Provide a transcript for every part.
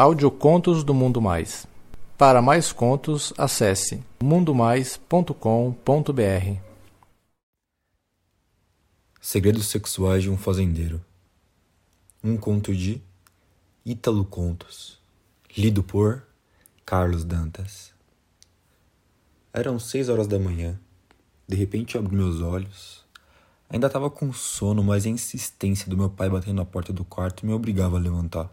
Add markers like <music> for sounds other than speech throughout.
Audiocontos do Mundo Mais. Para mais contos, acesse mundomais.com.br. Segredos Sexuais de um Fazendeiro. Um conto de Ítalo Contos. Lido por Carlos Dantas. Eram seis horas da manhã. De repente abro meus olhos. Ainda estava com sono, mas a insistência do meu pai batendo na porta do quarto me obrigava a levantar.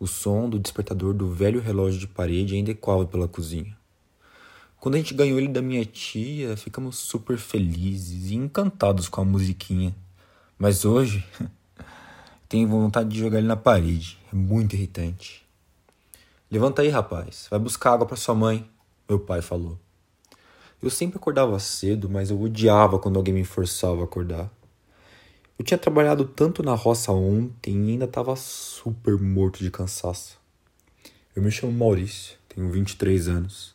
O som do despertador do velho relógio de parede ainda ecoava pela cozinha. Quando a gente ganhou ele da minha tia, ficamos super felizes e encantados com a musiquinha. Mas hoje, <laughs> tenho vontade de jogar ele na parede. É muito irritante. Levanta aí, rapaz. Vai buscar água para sua mãe, meu pai falou. Eu sempre acordava cedo, mas eu odiava quando alguém me forçava a acordar. Eu tinha trabalhado tanto na roça ontem e ainda estava super morto de cansaço. Eu me chamo Maurício, tenho 23 anos.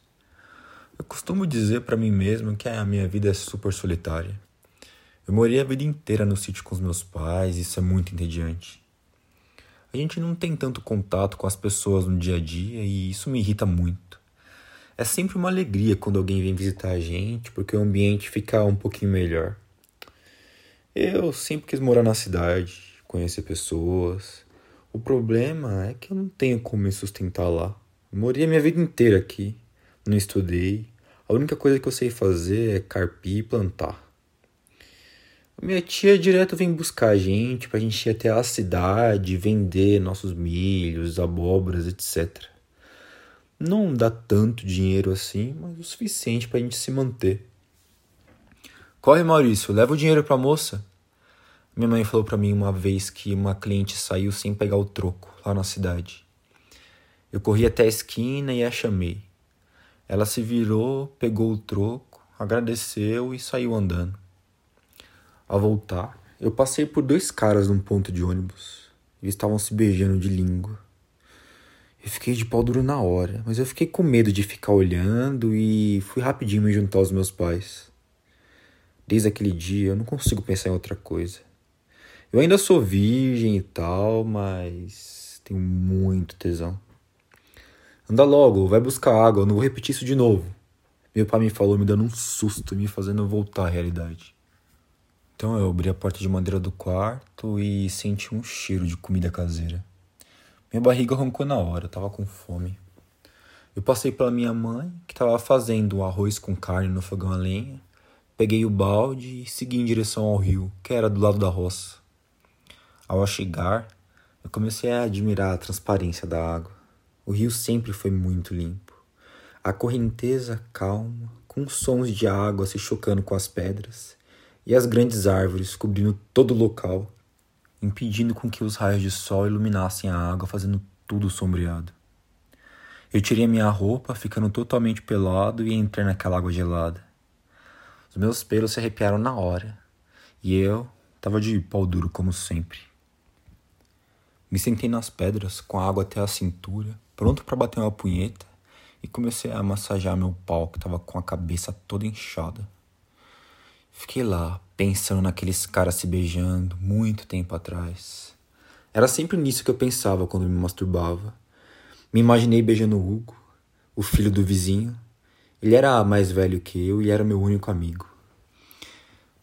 Eu costumo dizer para mim mesmo que a minha vida é super solitária. Eu morei a vida inteira no sítio com os meus pais, isso é muito entediante. A gente não tem tanto contato com as pessoas no dia a dia e isso me irrita muito. É sempre uma alegria quando alguém vem visitar a gente, porque o ambiente fica um pouquinho melhor. Eu sempre quis morar na cidade, conhecer pessoas. O problema é que eu não tenho como me sustentar lá. Morei a minha vida inteira aqui, não estudei. A única coisa que eu sei fazer é carpir e plantar. Minha tia direto vem buscar a gente pra gente ir até a cidade, vender nossos milhos, abóboras, etc. Não dá tanto dinheiro assim, mas o suficiente pra gente se manter. Corre, Maurício, leva o dinheiro pra moça. Minha mãe falou para mim uma vez que uma cliente saiu sem pegar o troco lá na cidade. Eu corri até a esquina e a chamei. Ela se virou, pegou o troco, agradeceu e saiu andando. Ao voltar, eu passei por dois caras num ponto de ônibus. Eles estavam se beijando de língua. Eu fiquei de pau duro na hora, mas eu fiquei com medo de ficar olhando e fui rapidinho me juntar aos meus pais. Desde aquele dia eu não consigo pensar em outra coisa. Eu ainda sou virgem e tal, mas tenho muito tesão. Anda logo, vai buscar água, eu não vou repetir isso de novo. Meu pai me falou, me dando um susto, me fazendo voltar à realidade. Então eu abri a porta de madeira do quarto e senti um cheiro de comida caseira. Minha barriga roncou na hora, eu tava com fome. Eu passei pela minha mãe, que estava fazendo arroz com carne no fogão a lenha, Peguei o balde e segui em direção ao rio, que era do lado da roça. Ao chegar, eu comecei a admirar a transparência da água. O rio sempre foi muito limpo. A correnteza calma, com sons de água se chocando com as pedras, e as grandes árvores cobrindo todo o local, impedindo com que os raios de sol iluminassem a água, fazendo tudo sombreado. Eu tirei minha roupa, ficando totalmente pelado, e entrei naquela água gelada. Os meus pelos se arrepiaram na hora. E eu tava de pau duro como sempre. Me sentei nas pedras, com a água até a cintura, pronto para bater uma punheta, e comecei a massagear meu pau que tava com a cabeça toda inchada. Fiquei lá, pensando naqueles caras se beijando muito tempo atrás. Era sempre nisso que eu pensava quando me masturbava. Me imaginei beijando o Hugo, o filho do vizinho, ele era mais velho que eu e era meu único amigo.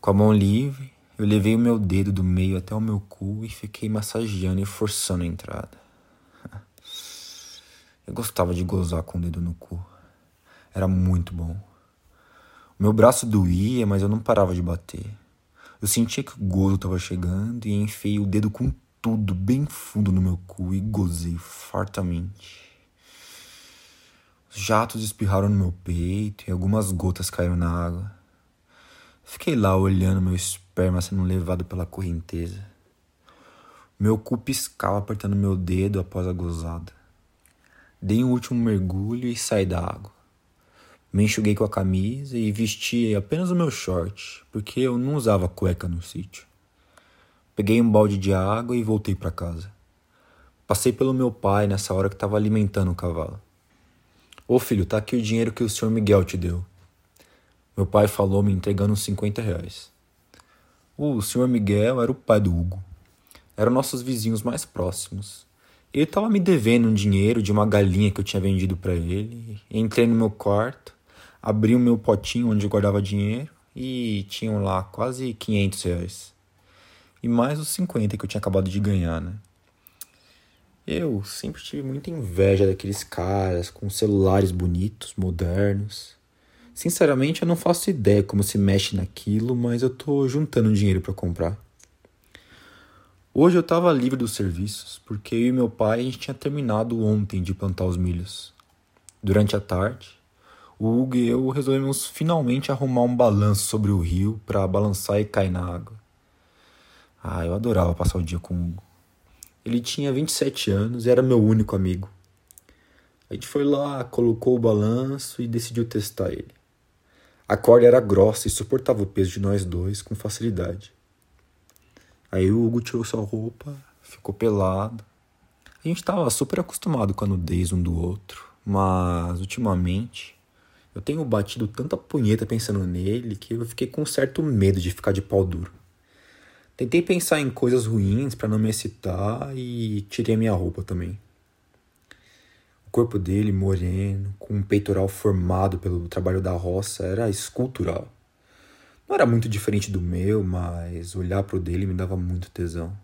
Com a mão livre, eu levei o meu dedo do meio até o meu cu e fiquei massageando e forçando a entrada. <laughs> Eu gostava de gozar com o dedo no cu. Era muito bom. O meu braço doía, mas eu não parava de bater. Eu sentia que o gozo estava chegando e enfiei o dedo com tudo bem fundo no meu cu e gozei fartamente. Os jatos espirraram no meu peito e algumas gotas caíram na água. Fiquei lá olhando meu esperma sendo levado pela correnteza. Meu cu piscava apertando meu dedo após a gozada. Dei um último mergulho e saí da água. Me enxuguei com a camisa e vesti apenas o meu short, porque eu não usava cueca no sítio. Peguei um balde de água e voltei para casa. Passei pelo meu pai nessa hora que estava alimentando o cavalo. Ô filho, tá aqui o dinheiro que o senhor Miguel te deu. Meu pai falou me entregando uns 50 reais. O senhor Miguel era o pai do Hugo. Eram nossos vizinhos mais próximos. Ele tava me devendo um dinheiro de uma galinha que eu tinha vendido para ele. Entrei no meu quarto, abri o meu potinho onde eu guardava dinheiro e tinham lá quase 500 reais. E mais os 50 que eu tinha acabado de ganhar, né? Eu sempre tive muita inveja daqueles caras com celulares bonitos, modernos. Sinceramente, eu não faço ideia como se mexe naquilo, mas eu tô juntando dinheiro para comprar. Hoje eu estava livre dos serviços, porque eu e meu pai a gente tinha terminado ontem de plantar os milhos. Durante a tarde, o Hugo e eu resolvemos finalmente arrumar um balanço sobre o rio para balançar e cair na água. Ah, eu adorava passar o dia com o Hugo. Ele tinha 27 anos e era meu único amigo. A gente foi lá, colocou o balanço e decidiu testar ele. A corda era grossa e suportava o peso de nós dois com facilidade. Aí o Hugo tirou sua roupa, ficou pelado. A gente estava super acostumado com a nudez um do outro, mas ultimamente eu tenho batido tanta punheta pensando nele que eu fiquei com certo medo de ficar de pau duro. Tentei pensar em coisas ruins para não me excitar e tirei minha roupa também. O corpo dele, moreno, com um peitoral formado pelo trabalho da roça, era escultural. Não era muito diferente do meu, mas olhar pro dele me dava muito tesão.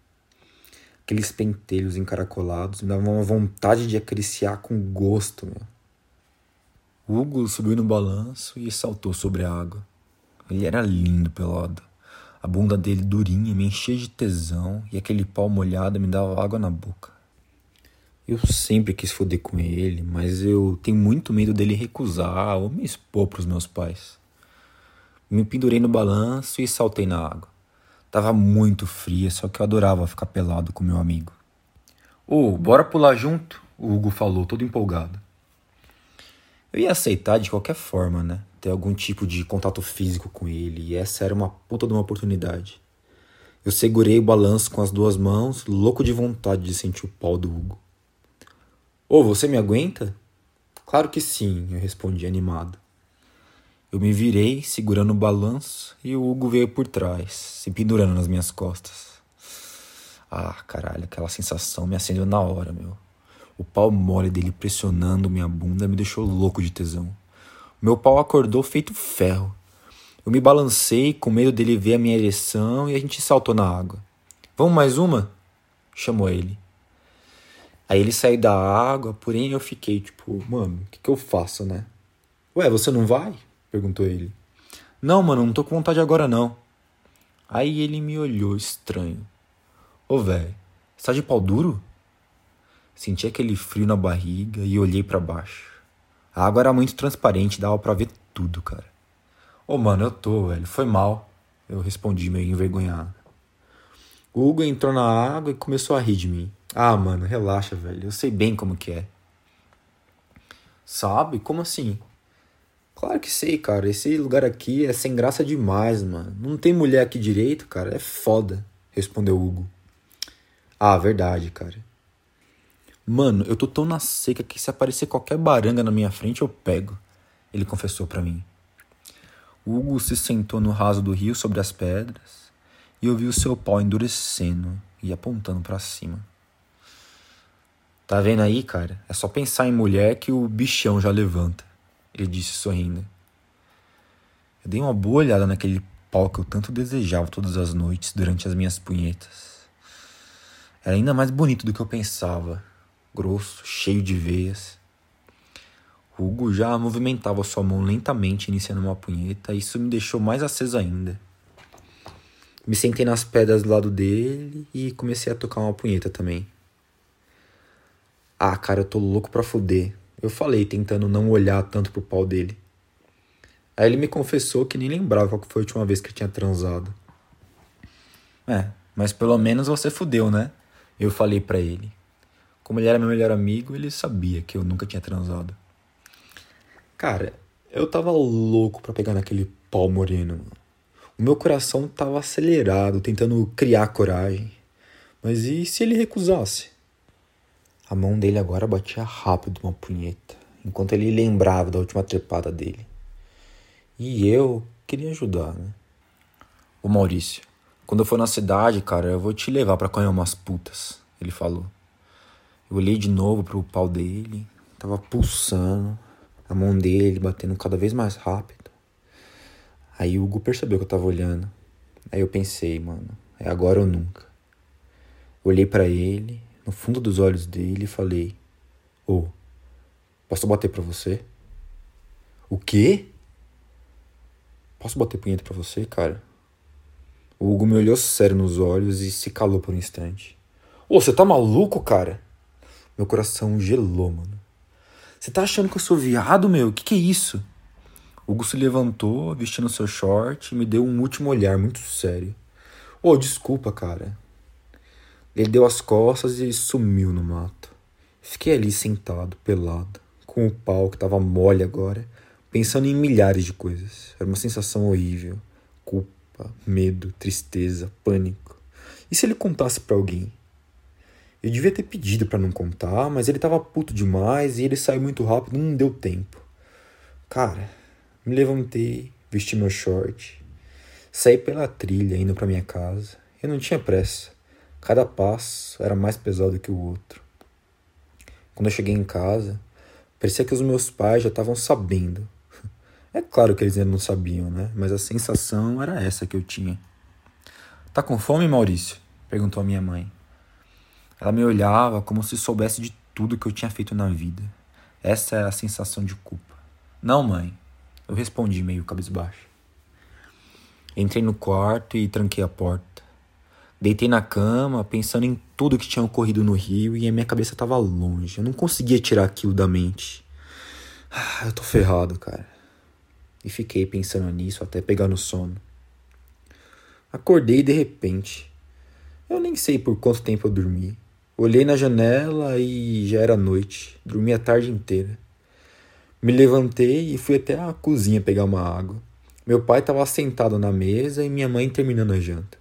Aqueles pentelhos encaracolados me davam uma vontade de acariciar com gosto, meu. Hugo subiu no balanço e saltou sobre a água. Ele era lindo pelado. A bunda dele durinha me enchia de tesão e aquele pau molhado me dava água na boca. Eu sempre quis foder com ele, mas eu tenho muito medo dele recusar ou me expor pros meus pais. Me pendurei no balanço e saltei na água. Tava muito fria, só que eu adorava ficar pelado com meu amigo. Ô, oh, bora pular junto? O Hugo falou, todo empolgado. Eu ia aceitar de qualquer forma, né? Ter algum tipo de contato físico com ele, e essa era uma puta de uma oportunidade. Eu segurei o balanço com as duas mãos, louco de vontade de sentir o pau do Hugo. Ô, oh, você me aguenta? Claro que sim, eu respondi animado. Eu me virei, segurando o balanço, e o Hugo veio por trás, se pendurando nas minhas costas. Ah, caralho, aquela sensação me acendeu na hora, meu. O pau mole dele pressionando minha bunda me deixou louco de tesão. Meu pau acordou feito ferro. Eu me balancei com medo dele ver a minha ereção e a gente saltou na água. Vamos mais uma? chamou ele. Aí ele saiu da água, porém eu fiquei tipo, mano, o que, que eu faço, né? Ué, você não vai? perguntou ele. Não, mano, não tô com vontade agora não. Aí ele me olhou estranho. Ô, velho, você tá de pau duro? Senti aquele frio na barriga e olhei para baixo. A água era muito transparente, dava para ver tudo, cara. Ô, mano, eu tô, velho, foi mal. Eu respondi meio envergonhado. O Hugo entrou na água e começou a rir de mim. Ah, mano, relaxa, velho. Eu sei bem como que é. Sabe? Como assim? Claro que sei, cara. Esse lugar aqui é sem graça demais, mano. Não tem mulher aqui direito, cara. É foda, respondeu Hugo. Ah, verdade, cara. Mano, eu tô tão na seca que se aparecer qualquer baranga na minha frente eu pego, ele confessou para mim. Hugo se sentou no raso do rio sobre as pedras e eu vi o seu pau endurecendo e apontando para cima. Tá vendo aí, cara? É só pensar em mulher que o bichão já levanta ele disse sorrindo. Eu dei uma boa olhada naquele pau que eu tanto desejava todas as noites durante as minhas punhetas. Era ainda mais bonito do que eu pensava, grosso, cheio de veias. Hugo já movimentava sua mão lentamente iniciando uma punheta, e isso me deixou mais aceso ainda. Me sentei nas pedras do lado dele e comecei a tocar uma punheta também. Ah, cara, eu tô louco pra fuder. Eu falei, tentando não olhar tanto pro pau dele. Aí ele me confessou que nem lembrava qual foi a última vez que tinha transado. É, mas pelo menos você fudeu, né? Eu falei para ele. Como ele era meu melhor amigo, ele sabia que eu nunca tinha transado. Cara, eu tava louco pra pegar naquele pau moreno. O meu coração tava acelerado, tentando criar coragem. Mas e se ele recusasse? A mão dele agora batia rápido uma punheta, enquanto ele lembrava da última trepada dele. E eu queria ajudar, né? Ô Maurício, quando eu for na cidade, cara, eu vou te levar para conhecer umas putas, ele falou. Eu olhei de novo pro pau dele, tava pulsando, a mão dele batendo cada vez mais rápido. Aí o Hugo percebeu que eu tava olhando. Aí eu pensei, mano, é agora ou nunca. Olhei para ele, no fundo dos olhos dele e falei: Ô, oh, posso bater pra você? O quê? Posso bater punheta pra você, cara? O Hugo me olhou sério nos olhos e se calou por um instante. Ô, oh, você tá maluco, cara? Meu coração gelou, mano. Você tá achando que eu sou viado, meu? Que que é isso? Hugo se levantou, vestindo seu short, e me deu um último olhar muito sério. Ô, oh, desculpa, cara. Ele deu as costas e sumiu no mato. Fiquei ali sentado, pelado, com o pau que tava mole agora, pensando em milhares de coisas. Era uma sensação horrível. Culpa, medo, tristeza, pânico. E se ele contasse para alguém? Eu devia ter pedido para não contar, mas ele tava puto demais e ele saiu muito rápido, não deu tempo. Cara, me levantei, vesti meu short, saí pela trilha indo para minha casa. Eu não tinha pressa. Cada passo era mais pesado que o outro. Quando eu cheguei em casa, parecia que os meus pais já estavam sabendo. <laughs> É claro que eles ainda não sabiam, né? Mas a sensação era essa que eu tinha. Tá com fome, Maurício? perguntou a minha mãe. Ela me olhava como se soubesse de tudo que eu tinha feito na vida. Essa é a sensação de culpa. Não, mãe. Eu respondi meio cabisbaixo. Entrei no quarto e tranquei a porta. Deitei na cama, pensando em tudo que tinha ocorrido no Rio e a minha cabeça estava longe. Eu não conseguia tirar aquilo da mente. Ah, eu tô ferrado, cara. E fiquei pensando nisso até pegar no sono. Acordei de repente. Eu nem sei por quanto tempo eu dormi. Olhei na janela e já era noite. Dormi a tarde inteira. Me levantei e fui até a cozinha pegar uma água. Meu pai estava sentado na mesa e minha mãe terminando a janta.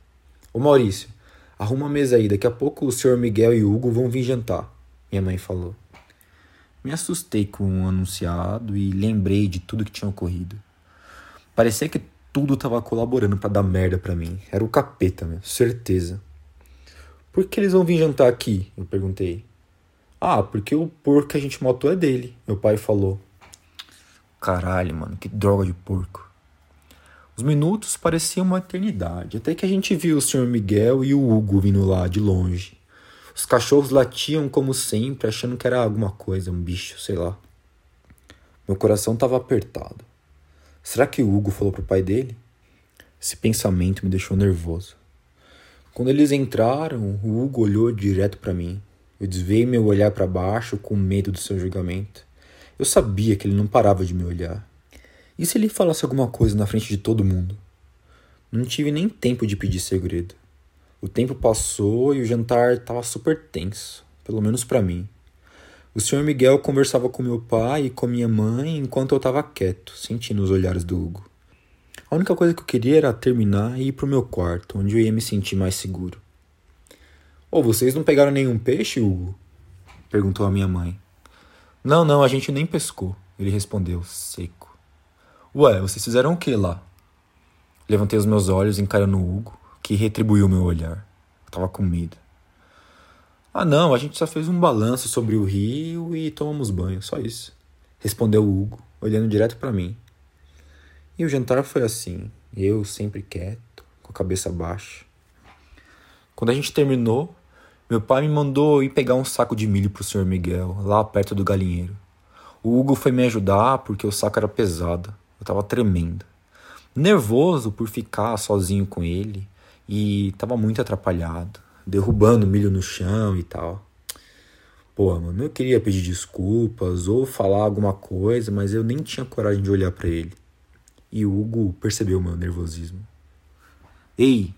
Ô Maurício, arruma a mesa aí, daqui a pouco o senhor Miguel e Hugo vão vir jantar, minha mãe falou. Me assustei com o anunciado e lembrei de tudo que tinha ocorrido. Parecia que tudo estava colaborando para dar merda para mim. Era o capeta, meu, certeza. Por que eles vão vir jantar aqui? Eu perguntei. Ah, porque o porco que a gente matou é dele, meu pai falou. Caralho, mano, que droga de porco. Os minutos pareciam uma eternidade, até que a gente viu o Sr. Miguel e o Hugo vindo lá de longe. Os cachorros latiam como sempre, achando que era alguma coisa, um bicho, sei lá. Meu coração estava apertado. Será que o Hugo falou pro pai dele? Esse pensamento me deixou nervoso. Quando eles entraram, o Hugo olhou direto para mim. Eu desviei meu olhar para baixo com medo do seu julgamento. Eu sabia que ele não parava de me olhar. E se ele falasse alguma coisa na frente de todo mundo? Não tive nem tempo de pedir segredo. O tempo passou e o jantar estava super tenso, pelo menos para mim. O Sr. Miguel conversava com meu pai e com minha mãe enquanto eu estava quieto, sentindo os olhares do Hugo. A única coisa que eu queria era terminar e ir pro meu quarto, onde eu ia me sentir mais seguro. Ô, oh, vocês não pegaram nenhum peixe, Hugo? perguntou a minha mãe. Não, não, a gente nem pescou, ele respondeu, seco. Ué, vocês fizeram o que lá? Levantei os meus olhos encarando o Hugo, que retribuiu meu olhar. Eu tava com medo. Ah, não, a gente só fez um balanço sobre o rio e tomamos banho, só isso. Respondeu o Hugo, olhando direto para mim. E o jantar foi assim, eu sempre quieto, com a cabeça baixa. Quando a gente terminou, meu pai me mandou ir pegar um saco de milho pro Sr. Miguel, lá perto do galinheiro. O Hugo foi me ajudar porque o saco era pesado. Eu tava tremendo. Nervoso por ficar sozinho com ele e tava muito atrapalhado, derrubando milho no chão e tal. Pô, mano, eu queria pedir desculpas ou falar alguma coisa, mas eu nem tinha coragem de olhar para ele. E o Hugo percebeu meu nervosismo. Ei,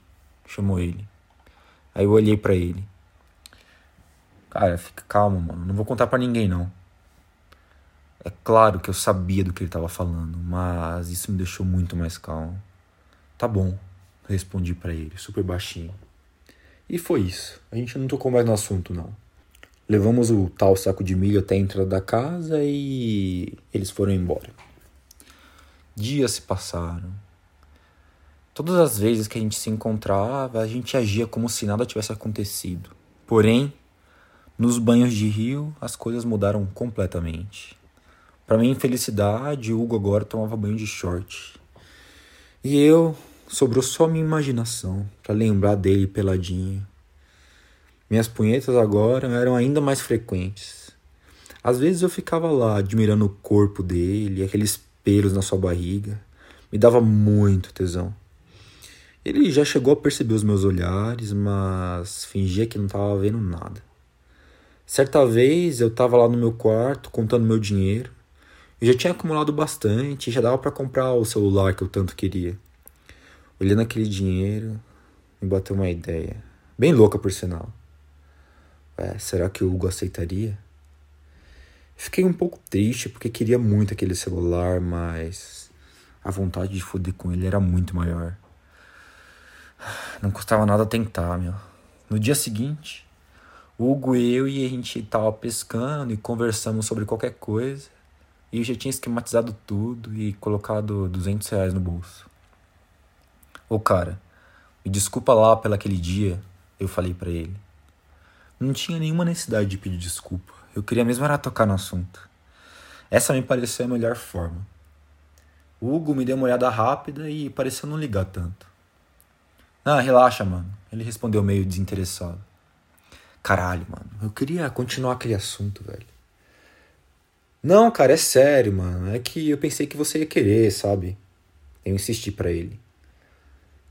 chamou ele. Aí eu olhei para ele. Cara, fica calmo, mano. Não vou contar para ninguém não. É claro que eu sabia do que ele estava falando, mas isso me deixou muito mais calmo. Tá bom, respondi para ele, super baixinho. E foi isso. A gente não tocou mais no assunto, não. Levamos o tal saco de milho até a entrada da casa e eles foram embora. Dias se passaram. Todas as vezes que a gente se encontrava, a gente agia como se nada tivesse acontecido. Porém, Nos banhos de rio, as coisas mudaram completamente. Para minha infelicidade, Hugo agora tomava banho de short. E eu, sobrou só minha imaginação para lembrar dele peladinho. Minhas punhetas agora eram ainda mais frequentes. Às vezes eu ficava lá admirando o corpo dele, aqueles pelos na sua barriga. Me dava muito tesão. Ele já chegou a perceber os meus olhares, mas fingia que não estava vendo nada. Certa vez eu estava lá no meu quarto contando meu dinheiro. Eu já tinha acumulado bastante, já dava para comprar o celular que eu tanto queria. Olhando aquele dinheiro, me bateu uma ideia. Bem louca, por sinal. É, será que o Hugo aceitaria? Fiquei um pouco triste porque queria muito aquele celular, mas a vontade de foder com ele era muito maior. Não custava nada tentar, meu. No dia seguinte, Hugo e eu e a gente tava pescando e conversamos sobre qualquer coisa. E eu já tinha esquematizado tudo e colocado 200 reais no bolso. Ô cara, me desculpa lá pelo aquele dia, eu falei para ele. Não tinha nenhuma necessidade de pedir desculpa. Eu queria mesmo era tocar no assunto. Essa me pareceu a melhor forma. O Hugo me deu uma olhada rápida e pareceu não ligar tanto. Ah, relaxa, mano. Ele respondeu meio desinteressado. Caralho, mano. Eu queria continuar aquele assunto, velho. Não, cara, é sério, mano. É que eu pensei que você ia querer, sabe? Eu insisti para ele.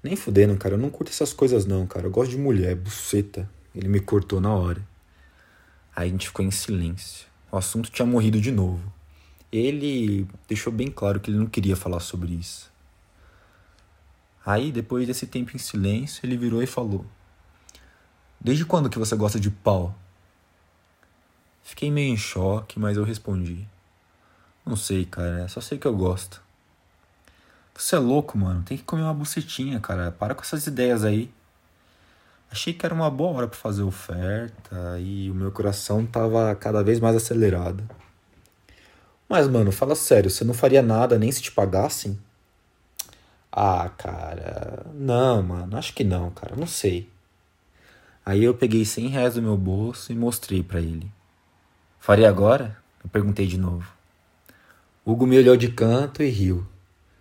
Nem fudendo, cara. Eu não curto essas coisas, não, cara. Eu gosto de mulher, buceta. Ele me cortou na hora. A gente ficou em silêncio. O assunto tinha morrido de novo. Ele deixou bem claro que ele não queria falar sobre isso. Aí, depois desse tempo em silêncio, ele virou e falou: Desde quando que você gosta de pau? Fiquei meio em choque, mas eu respondi: Não sei, cara, só sei que eu gosto. Você é louco, mano. Tem que comer uma bucetinha, cara. Para com essas ideias aí. Achei que era uma boa hora para fazer oferta e o meu coração tava cada vez mais acelerado. Mas, mano, fala sério, você não faria nada nem se te pagassem? Ah, cara, não, mano, acho que não, cara, não sei. Aí eu peguei 100 reais do meu bolso e mostrei para ele. Faria agora? Eu perguntei de novo. Hugo me olhou de canto e riu.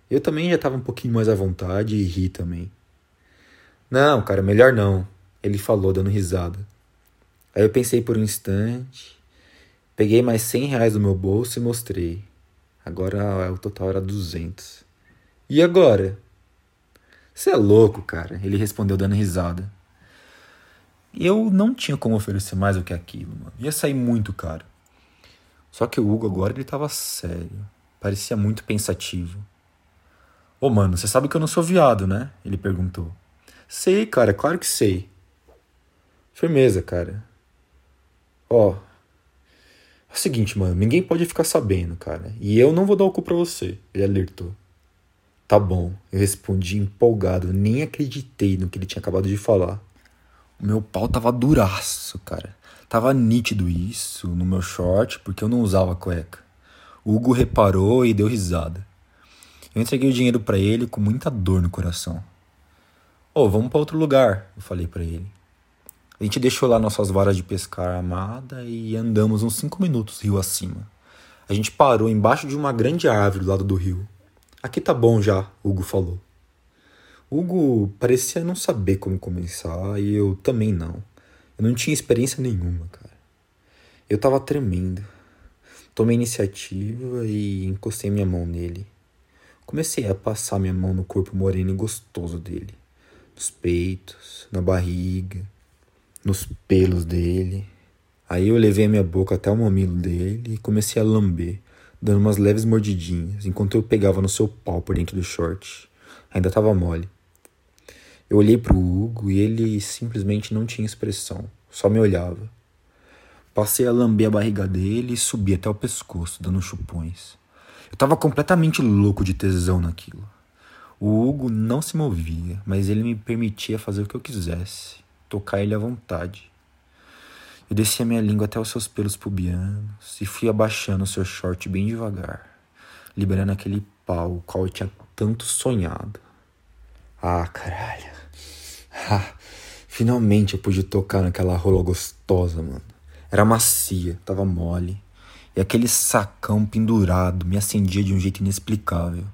Eu também já estava um pouquinho mais à vontade e ri também. Não, cara, melhor não, ele falou, dando risada. Aí eu pensei por um instante, peguei mais cem reais do meu bolso e mostrei. Agora o total era duzentos. E agora? Você é louco, cara, ele respondeu dando risada. Eu não tinha como oferecer mais do que aquilo, mano. Ia sair muito caro. Só que o Hugo agora ele tava sério. Parecia muito pensativo. Ô, mano, você sabe que eu não sou viado, né? Ele perguntou. Sei, cara, claro que sei. Firmeza, cara. Ó. É o seguinte, mano, ninguém pode ficar sabendo, cara. E eu não vou dar o cu pra você, ele alertou. Tá bom, eu respondi empolgado, nem acreditei no que ele tinha acabado de falar. O meu pau tava duraço, cara. Tava nítido isso no meu short, porque eu não usava cueca. O Hugo reparou e deu risada. Eu entreguei o dinheiro para ele com muita dor no coração. Ô, oh, vamos para outro lugar, eu falei para ele. A gente deixou lá nossas varas de pescar armada e andamos uns cinco minutos rio acima. A gente parou embaixo de uma grande árvore do lado do rio. Aqui tá bom já, Hugo falou. Hugo parecia não saber como começar e eu também não. Eu não tinha experiência nenhuma, cara. Eu tava tremendo. Tomei iniciativa e encostei minha mão nele. Comecei a passar minha mão no corpo moreno e gostoso dele, nos peitos, na barriga, nos pelos dele. Aí eu levei a minha boca até o mamilo dele e comecei a lamber, dando umas leves mordidinhas, enquanto eu pegava no seu pau por dentro do short. Ainda tava mole. Eu olhei para o Hugo e ele simplesmente não tinha expressão, só me olhava. Passei a lamber a barriga dele e subi até o pescoço, dando chupões. Eu estava completamente louco de tesão naquilo. O Hugo não se movia, mas ele me permitia fazer o que eu quisesse, tocar ele à vontade. Eu desci a minha língua até os seus pelos pubianos e fui abaixando o seu short bem devagar, liberando aquele pau qual eu tinha tanto sonhado. Ah, caralho. <laughs> Ah, finalmente eu pude tocar naquela rola gostosa, mano. Era macia, tava mole. E aquele sacão pendurado me acendia de um jeito inexplicável.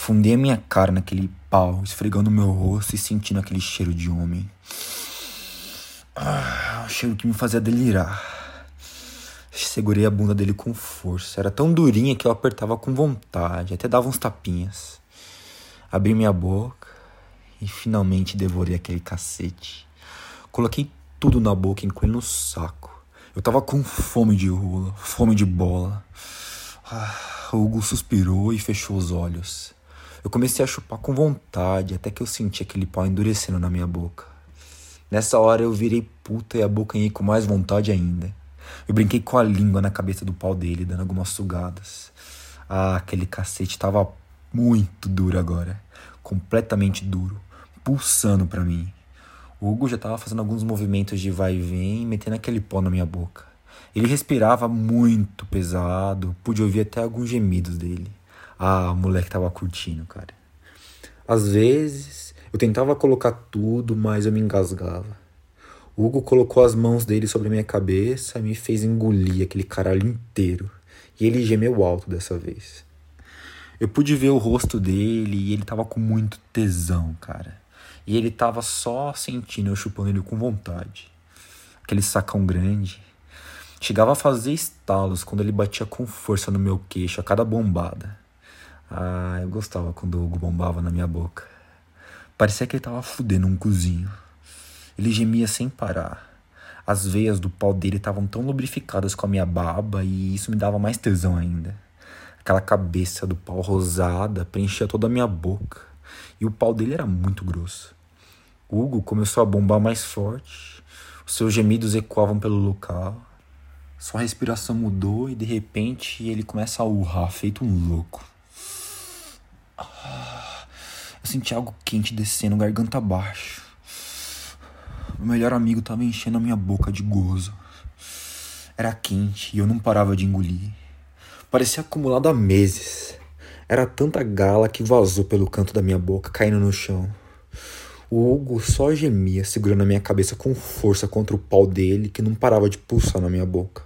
Afundei a minha cara naquele pau, esfregando meu rosto e sentindo aquele cheiro de homem. Ah, um cheiro que me fazia delirar. Segurei a bunda dele com força. Era tão durinha que eu apertava com vontade, até dava uns tapinhas. Abri minha boca e finalmente devorei aquele cacete. Coloquei tudo na boca, incluindo no saco. Eu tava com fome de rola, fome de bola. Ah, Hugo suspirou e fechou os olhos. Eu comecei a chupar com vontade, até que eu senti aquele pau endurecendo na minha boca. Nessa hora eu virei puta e a boca com mais vontade ainda. Eu brinquei com a língua na cabeça do pau dele, dando algumas sugadas. Ah, aquele cacete tava muito duro agora. Completamente duro. Pulsando para mim. O Hugo já tava fazendo alguns movimentos de vai e vem, metendo aquele pó na minha boca. Ele respirava muito pesado, pude ouvir até alguns gemidos dele. Ah, o moleque tava curtindo, cara. Às vezes, eu tentava colocar tudo, mas eu me engasgava. O Hugo colocou as mãos dele sobre a minha cabeça e me fez engolir aquele caralho inteiro. E ele gemeu alto dessa vez. Eu pude ver o rosto dele e ele tava com muito tesão, cara. E ele tava só sentindo eu chupando ele com vontade. Aquele sacão grande. Chegava a fazer estalos quando ele batia com força no meu queixo a cada bombada. Ah, eu gostava quando o Hugo bombava na minha boca. Parecia que ele tava fudendo um cozinho. Ele gemia sem parar. As veias do pau dele estavam tão lubrificadas com a minha baba e isso me dava mais tesão ainda. Aquela cabeça do pau rosada preenchia toda a minha boca e o pau dele era muito grosso. Hugo começou a bombar mais forte, os seus gemidos ecoavam pelo local. Sua respiração mudou e de repente ele começa a urrar, feito um louco. Eu senti algo quente descendo garganta abaixo. Meu melhor amigo estava enchendo a minha boca de gozo. Era quente e eu não parava de engolir. Parecia acumulado há meses. Era tanta gala que vazou pelo canto da minha boca, caindo no chão. O Hugo só gemia, segurando a minha cabeça com força contra o pau dele, que não parava de pulsar na minha boca.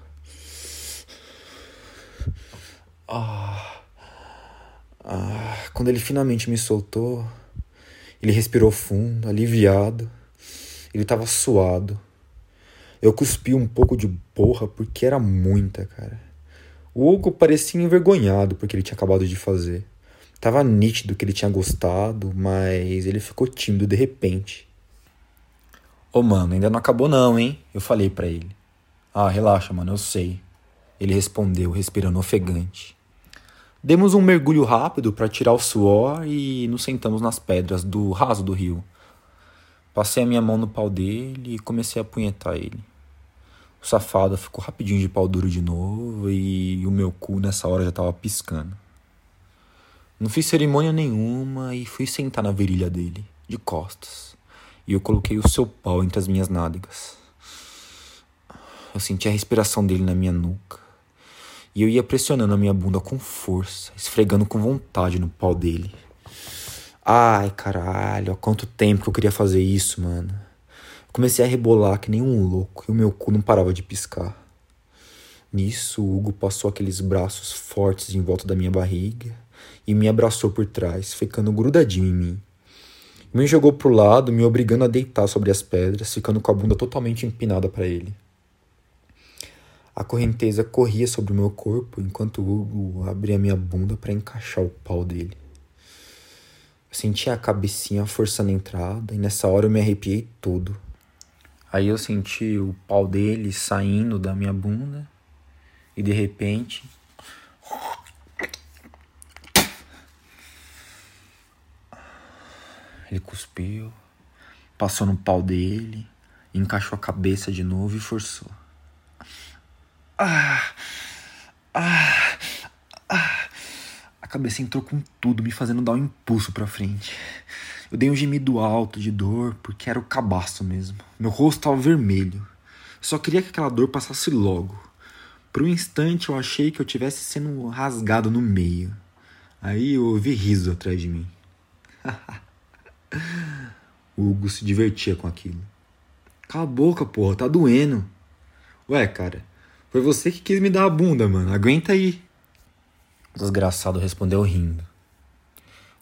Ah, ah, quando ele finalmente me soltou, ele respirou fundo, aliviado. Ele tava suado. Eu cuspi um pouco de porra porque era muita, cara. O Hugo parecia envergonhado porque ele tinha acabado de fazer. Tava nítido que ele tinha gostado, mas ele ficou tímido de repente. Ô oh, mano, ainda não acabou não, hein? Eu falei para ele. Ah, relaxa, mano, eu sei. Ele respondeu, respirando ofegante. Demos um mergulho rápido para tirar o suor e nos sentamos nas pedras do raso do rio. Passei a minha mão no pau dele e comecei a apunhetar ele. O safado ficou rapidinho de pau duro de novo e o meu cu nessa hora já estava piscando. Não fiz cerimônia nenhuma e fui sentar na virilha dele, de costas. E eu coloquei o seu pau entre as minhas nádegas. Eu senti a respiração dele na minha nuca. E eu ia pressionando a minha bunda com força, esfregando com vontade no pau dele. Ai, caralho, há quanto tempo que eu queria fazer isso, mano. Eu comecei a rebolar que nem um louco e o meu cu não parava de piscar. Nisso, o Hugo passou aqueles braços fortes em volta da minha barriga e me abraçou por trás, ficando grudadinho em mim. Me jogou pro lado, me obrigando a deitar sobre as pedras, ficando com a bunda totalmente empinada para ele. A correnteza corria sobre o meu corpo enquanto Hugo abria minha bunda para encaixar o pau dele. Eu senti a cabecinha forçando a entrada e nessa hora eu me arrepiei todo. Aí eu senti o pau dele saindo da minha bunda e de repente. Ele cuspiu, passou no pau dele, encaixou a cabeça de novo e forçou. Ah! Ah! Ah! cabeça entrou com tudo, me fazendo dar um impulso para frente. Eu dei um gemido alto de dor, porque era o cabaço mesmo. Meu rosto estava vermelho. Só queria que aquela dor passasse logo. Por um instante eu achei que eu tivesse sendo rasgado no meio. Aí eu ouvi riso atrás de mim. <laughs> Hugo se divertia com aquilo. Cala a boca, porra, tá doendo. Ué, cara, foi você que quis me dar a bunda, mano. Aguenta aí. O desgraçado respondeu rindo.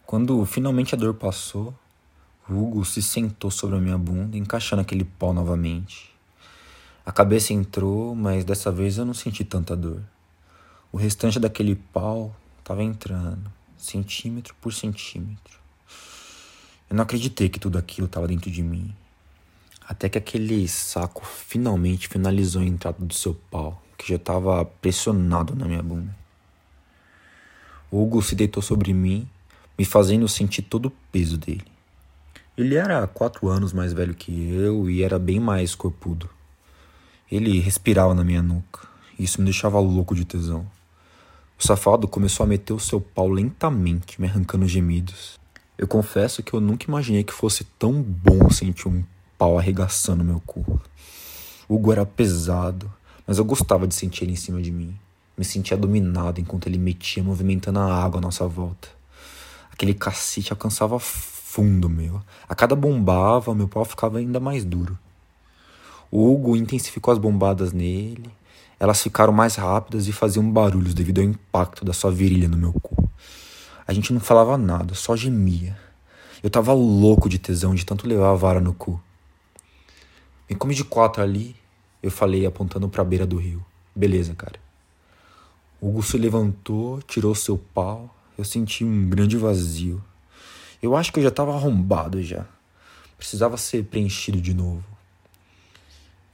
Quando finalmente a dor passou, Hugo se sentou sobre a minha bunda, encaixando aquele pau novamente. A cabeça entrou, mas dessa vez eu não senti tanta dor. O restante daquele pau estava entrando, centímetro por centímetro. Eu não acreditei que tudo aquilo estava dentro de mim. Até que aquele saco finalmente finalizou a entrada do seu pau, que já estava pressionado na minha bunda. Hugo se deitou sobre mim, me fazendo sentir todo o peso dele. Ele era quatro anos mais velho que eu e era bem mais corpudo. Ele respirava na minha nuca. E isso me deixava louco de tesão. O safado começou a meter o seu pau lentamente, me arrancando gemidos. Eu confesso que eu nunca imaginei que fosse tão bom sentir um pau arregaçando meu cu. O Hugo era pesado, mas eu gostava de sentir ele em cima de mim. Me sentia dominado enquanto ele metia movimentando a água à nossa volta. Aquele cacete alcançava fundo, meu. A cada bombava, meu pau ficava ainda mais duro. O Hugo intensificou as bombadas nele. Elas ficaram mais rápidas e faziam barulhos devido ao impacto da sua virilha no meu cu. A gente não falava nada, só gemia. Eu tava louco de tesão de tanto levar a vara no cu. Me come de quatro ali, eu falei apontando para a beira do rio. Beleza, cara. O Hugo se levantou, tirou seu pau. Eu senti um grande vazio. Eu acho que eu já estava arrombado já. Precisava ser preenchido de novo.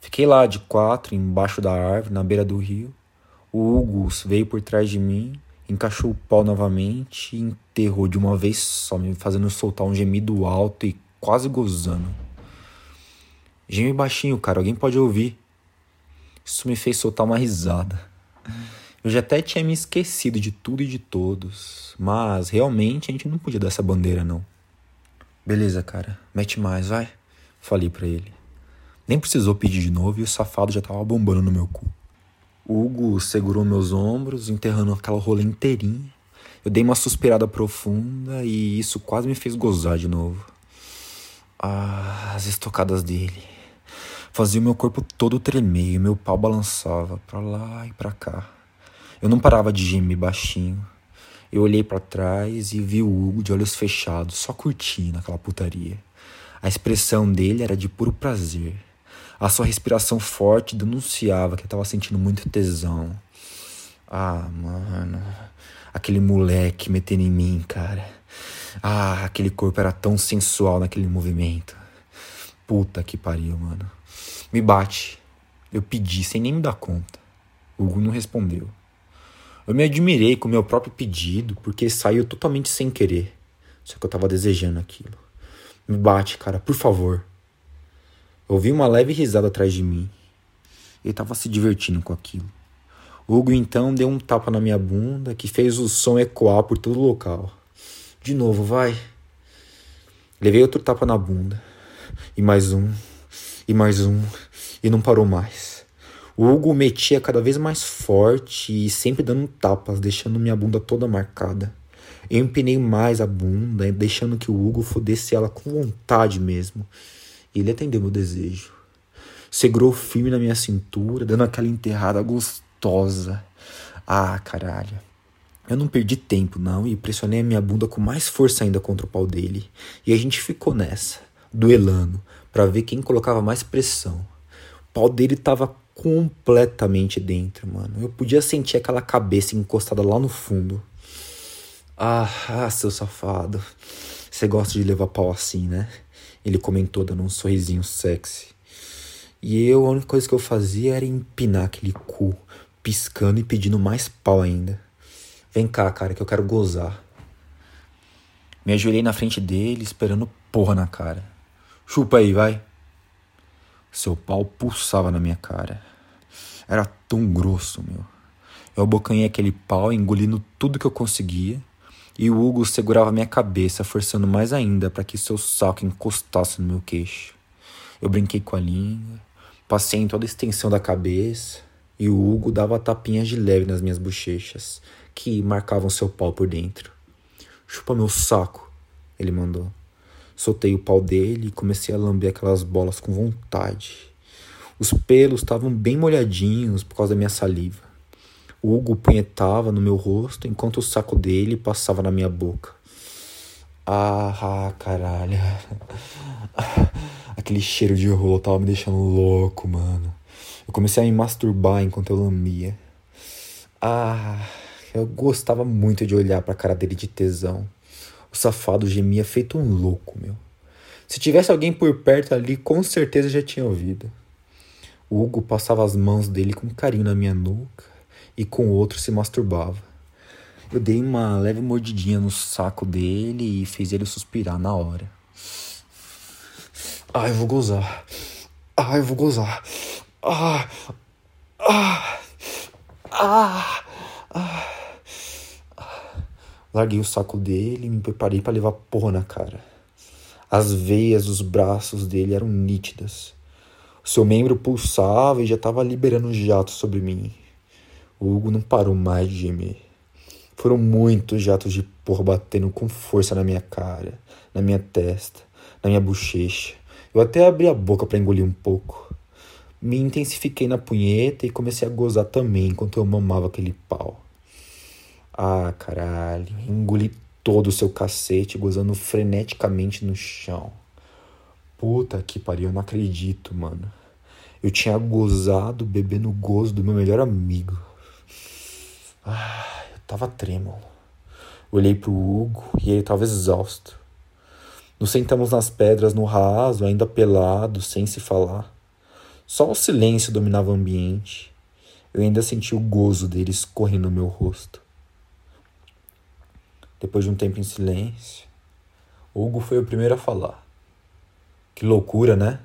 Fiquei lá de quatro, embaixo da árvore, na beira do rio. O Hugo veio por trás de mim encaixou o pau novamente e enterrou de uma vez só, me fazendo soltar um gemido alto e quase gozando. Geme baixinho, cara, alguém pode ouvir. Isso me fez soltar uma risada. Eu já até tinha me esquecido de tudo e de todos, mas realmente a gente não podia dar essa bandeira, não. Beleza, cara, mete mais, vai. Falei para ele. Nem precisou pedir de novo e o safado já tava bombando no meu cu. Hugo segurou meus ombros, enterrando aquela rola inteirinha. Eu dei uma suspirada profunda e isso quase me fez gozar de novo. Ah, as estocadas dele. Fazia o meu corpo todo tremer e meu pau balançava para lá e para cá. Eu não parava de gemer baixinho. Eu olhei para trás e vi o Hugo de olhos fechados, só curtindo aquela putaria. A expressão dele era de puro prazer. A sua respiração forte denunciava que estava sentindo muito tesão. Ah, mano. Aquele moleque metendo em mim, cara. Ah, aquele corpo era tão sensual naquele movimento. Puta que pariu, mano. Me bate. Eu pedi sem nem me dar conta. Hugo não respondeu. Eu me admirei com meu próprio pedido, porque saiu totalmente sem querer. Só que eu tava desejando aquilo. Me bate, cara, por favor. Ouvi uma leve risada atrás de mim. Ele estava se divertindo com aquilo. Hugo então deu um tapa na minha bunda que fez o som ecoar por todo o local. De novo, vai. Levei outro tapa na bunda. E mais um. E mais um. E não parou mais. O Hugo metia cada vez mais forte e sempre dando tapas, deixando minha bunda toda marcada. Eu empinei mais a bunda, deixando que o Hugo fodesse ela com vontade mesmo. Ele atendeu meu desejo. Segurou firme na minha cintura, dando aquela enterrada gostosa. Ah, caralho. Eu não perdi tempo, não, e pressionei a minha bunda com mais força ainda contra o pau dele. E a gente ficou nessa, duelando, para ver quem colocava mais pressão. O pau dele tava completamente dentro, mano. Eu podia sentir aquela cabeça encostada lá no fundo. Ah, ah seu safado. Você gosta de levar pau assim, né? Ele comentou dando um sorrisinho sexy. E eu, a única coisa que eu fazia era empinar aquele cu, piscando e pedindo mais pau ainda. Vem cá, cara, que eu quero gozar. Me ajoelhei na frente dele, esperando porra na cara. Chupa aí, vai. Seu pau pulsava na minha cara. Era tão grosso, meu. Eu abocanhei aquele pau, engolindo tudo que eu conseguia e o Hugo segurava minha cabeça, forçando mais ainda para que seu saco encostasse no meu queixo. Eu brinquei com a língua, passei em toda a extensão da cabeça, e o Hugo dava tapinhas de leve nas minhas bochechas, que marcavam seu pau por dentro. Chupa meu saco, ele mandou. Soltei o pau dele e comecei a lamber aquelas bolas com vontade. Os pelos estavam bem molhadinhos por causa da minha saliva. O Hugo punhetava no meu rosto enquanto o saco dele passava na minha boca. Ah, caralho. Aquele cheiro de rolo tava me deixando louco, mano. Eu comecei a me masturbar enquanto eu lambia. Ah, eu gostava muito de olhar pra cara dele de tesão. O safado gemia feito um louco, meu. Se tivesse alguém por perto ali, com certeza já tinha ouvido. O Hugo passava as mãos dele com carinho na minha nuca e com o outro se masturbava. Eu dei uma leve mordidinha no saco dele e fiz ele suspirar na hora. Ah, eu vou gozar. Ah, eu vou gozar. Ah, ah, ah, ah. Larguei o saco dele e me preparei para levar porra na cara. As veias dos braços dele eram nítidas. O seu membro pulsava e já estava liberando jatos sobre mim. O Hugo não parou mais de gemer. Foram muitos jatos de porra batendo com força na minha cara, na minha testa, na minha bochecha. Eu até abri a boca para engolir um pouco. Me intensifiquei na punheta e comecei a gozar também enquanto eu mamava aquele pau. Ah, caralho, engoli todo o seu cacete, gozando freneticamente no chão. Puta que pariu, eu não acredito, mano. Eu tinha gozado bebendo o gozo do meu melhor amigo. Ah, eu tava trêmulo. Olhei pro Hugo e ele tava exausto. Nos sentamos nas pedras no raso, ainda pelado, sem se falar. Só o silêncio dominava o ambiente. Eu ainda senti o gozo dele escorrendo no meu rosto. Depois de um tempo em silêncio, Hugo foi o primeiro a falar. Que loucura, né?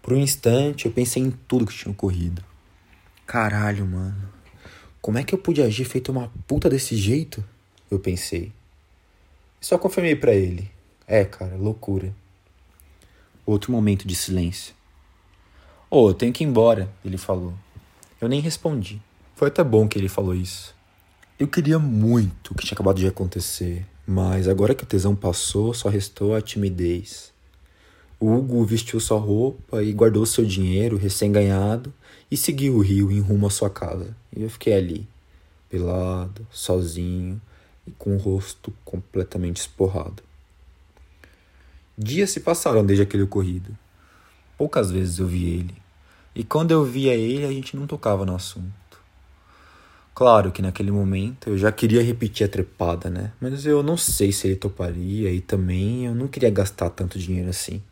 Por um instante eu pensei em tudo que tinha ocorrido. Caralho, mano. Como é que eu pude agir feito uma puta desse jeito? Eu pensei. Só confirmei para ele. É, cara, loucura. Outro momento de silêncio. Oh, eu tenho que ir embora, ele falou. Eu nem respondi. Foi até bom que ele falou isso. Eu queria muito o que tinha acabado de acontecer, mas agora que o tesão passou, só restou a timidez. Hugo vestiu sua roupa e guardou seu dinheiro recém-ganhado e seguiu o rio em rumo à sua casa. E eu fiquei ali, pelado, sozinho e com o rosto completamente esporrado. Dias se passaram desde aquele ocorrido. Poucas vezes eu vi ele. E quando eu via ele, a gente não tocava no assunto. Claro que naquele momento eu já queria repetir a trepada, né? Mas eu não sei se ele toparia e também eu não queria gastar tanto dinheiro assim.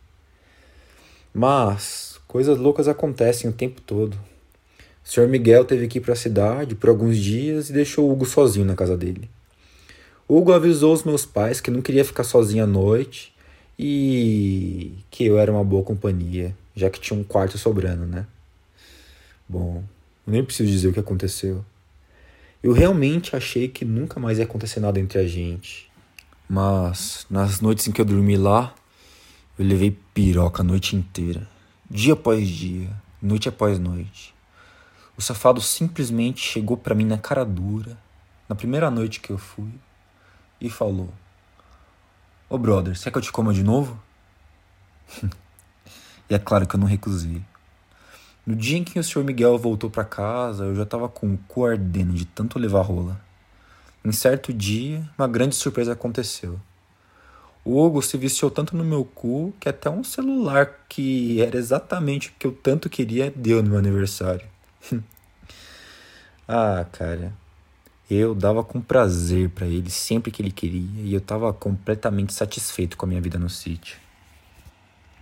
Mas coisas loucas acontecem o tempo todo. O Sr. Miguel teve que ir para a cidade por alguns dias e deixou o Hugo sozinho na casa dele. Hugo avisou os meus pais que não queria ficar sozinho à noite e que eu era uma boa companhia, já que tinha um quarto sobrando, né? Bom, nem preciso dizer o que aconteceu. Eu realmente achei que nunca mais ia acontecer nada entre a gente. Mas nas noites em que eu dormi lá, eu levei piroca a noite inteira, dia após dia, noite após noite. O safado simplesmente chegou para mim na cara dura, na primeira noite que eu fui, e falou: Ô brother, quer que eu te coma de novo? <laughs> e é claro que eu não recusei. No dia em que o senhor Miguel voltou para casa, eu já tava com o cu ardendo de tanto levar rola. Em certo dia, uma grande surpresa aconteceu. O Hugo se viciou tanto no meu cu que até um celular que era exatamente o que eu tanto queria deu no meu aniversário. <laughs> ah, cara. Eu dava com prazer para ele sempre que ele queria e eu tava completamente satisfeito com a minha vida no sítio.